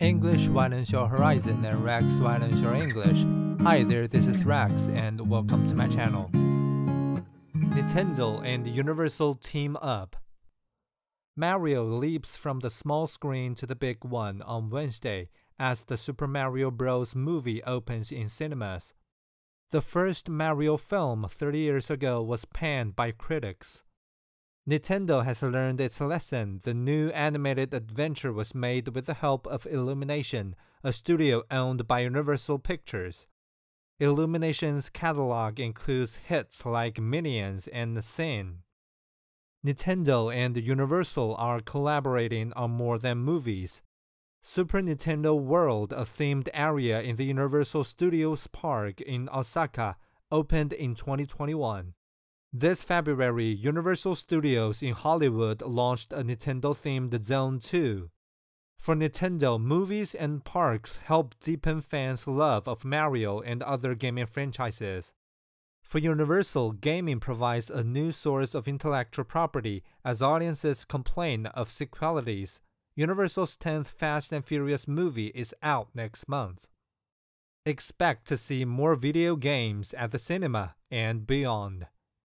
English widens your horizon and Rex widens your English. Hi there, this is Rex and welcome to my channel. Nintendo and Universal team up. Mario leaps from the small screen to the big one on Wednesday as the Super Mario Bros. movie opens in cinemas. The first Mario film 30 years ago was panned by critics. Nintendo has learned its lesson. The new animated adventure was made with the help of Illumination, a studio owned by Universal Pictures. Illumination's catalog includes hits like Minions and Sing. Nintendo and Universal are collaborating on more than movies. Super Nintendo World, a themed area in the Universal Studios Park in Osaka, opened in 2021. This February, Universal Studios in Hollywood launched a Nintendo themed Zone 2. For Nintendo, movies and parks help deepen fans' love of Mario and other gaming franchises. For Universal, gaming provides a new source of intellectual property as audiences complain of sequelitis. Universal's 10th Fast and Furious movie is out next month. Expect to see more video games at the cinema and beyond.